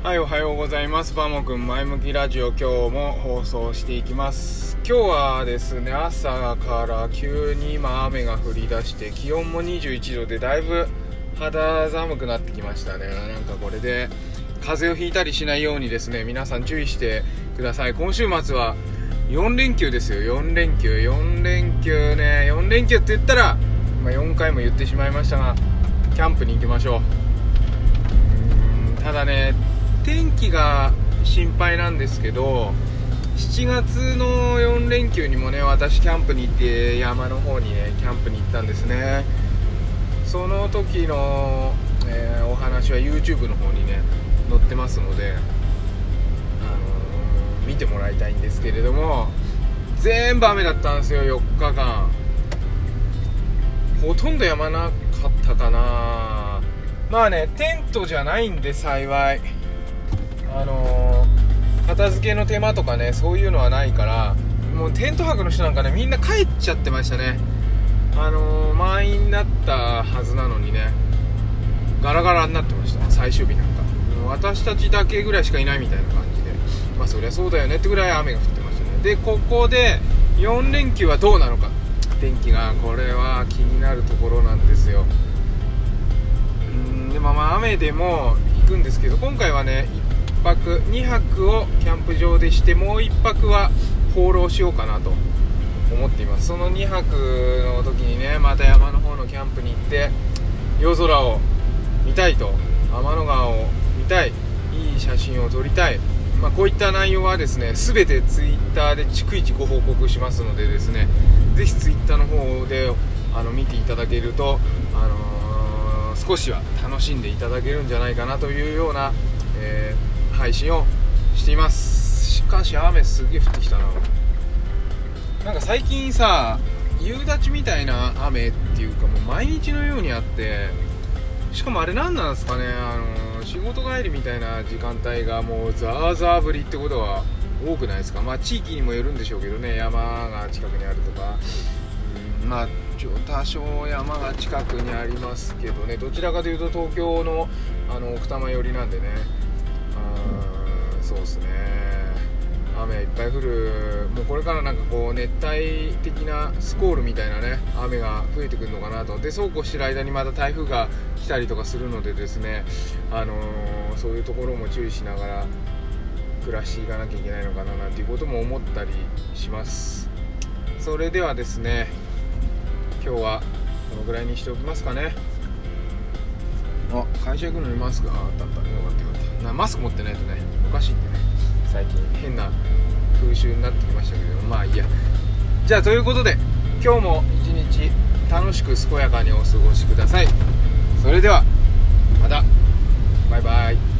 はい、おはようございます。バモくん前向きラジオ今日も放送していきます。今日はですね、朝から急に今雨が降り出して気温も21度でだいぶ肌寒くなってきましたね。なんかこれで風邪をひいたりしないようにですね、皆さん注意してください。今週末は4連休ですよ、4連休。4連休ね、4連休って言ったら、まあ、4回も言ってしまいましたが、キャンプに行きましょう。ただね天気が心配なんですけど7月の4連休にもね私キャンプに行って山の方にねキャンプに行ったんですね。その時の、えーお話は YouTube の方にね載ってますので、あのー見てもらいたいんですけれども全部雨だったんですよ4日間。ほとんどやまなかったかな。まあねテントじゃないんで幸い。あのー片付けの手間とかねそういうのはないからもうテント泊の人なんかねみんな帰っちゃってましたね。あのー満員になったはずなのにねガラガラになってました最終日なんか。私たちだけぐらいしかいないみたいな感じで。まあそりゃそうだよねってぐらい雨が降ってましたね。でここで4連休はどうなのか。天気がこれは気になるところなんですよ。うんでもまあ雨でも行くんですけど今回はね泊2泊をキャンプ場でしてもう1泊は放浪しようかなと思っています。その2泊の時にねまた山の方のキャンプに行って夜空を見たいと天の川を見たいいい写真を撮りたい、まあ、こういった内容はですね全て Twitter で逐一ご報告しますのでですねぜひ Twitter の方であの見ていただけると、あのー少しは楽しんでいただけるんじゃないかなというような、えー配信をしています。しかし雨すげえ降ってきたな。なんか最近さ夕立みたいな雨っていうかもう毎日のようにあってしかもあれ何なんですかねあの仕事帰りみたいな時間帯がもうザーザー降りってことは多くないですか？まあ地域にもよるんでしょうけどね山が近くにあるとか。うんまあ多少山が近くにありますけどね。どちらかというと東京のあの奥多摩寄りなんでね。そうですね。雨いっぱい降る。もうこれからなんかこう熱帯的なスコールみたいなね雨が増えてくるのかなと。でそうこうしてる間にまた台風が来たりとかするのでですねあのーそういうところも注意しながら暮らしていかなきゃいけないのかななんていうことも思ったりします。それではですね今日はこのぐらいにしておきますかね。あ会社行くのにマスクああった。あったよかった。よマスク持ってないとねおかしいんでね。最近。変な風習になってきましたけどまあいいや。じゃあということで今日も一日楽しく健やかにお過ごしください。それではまた。バイバイ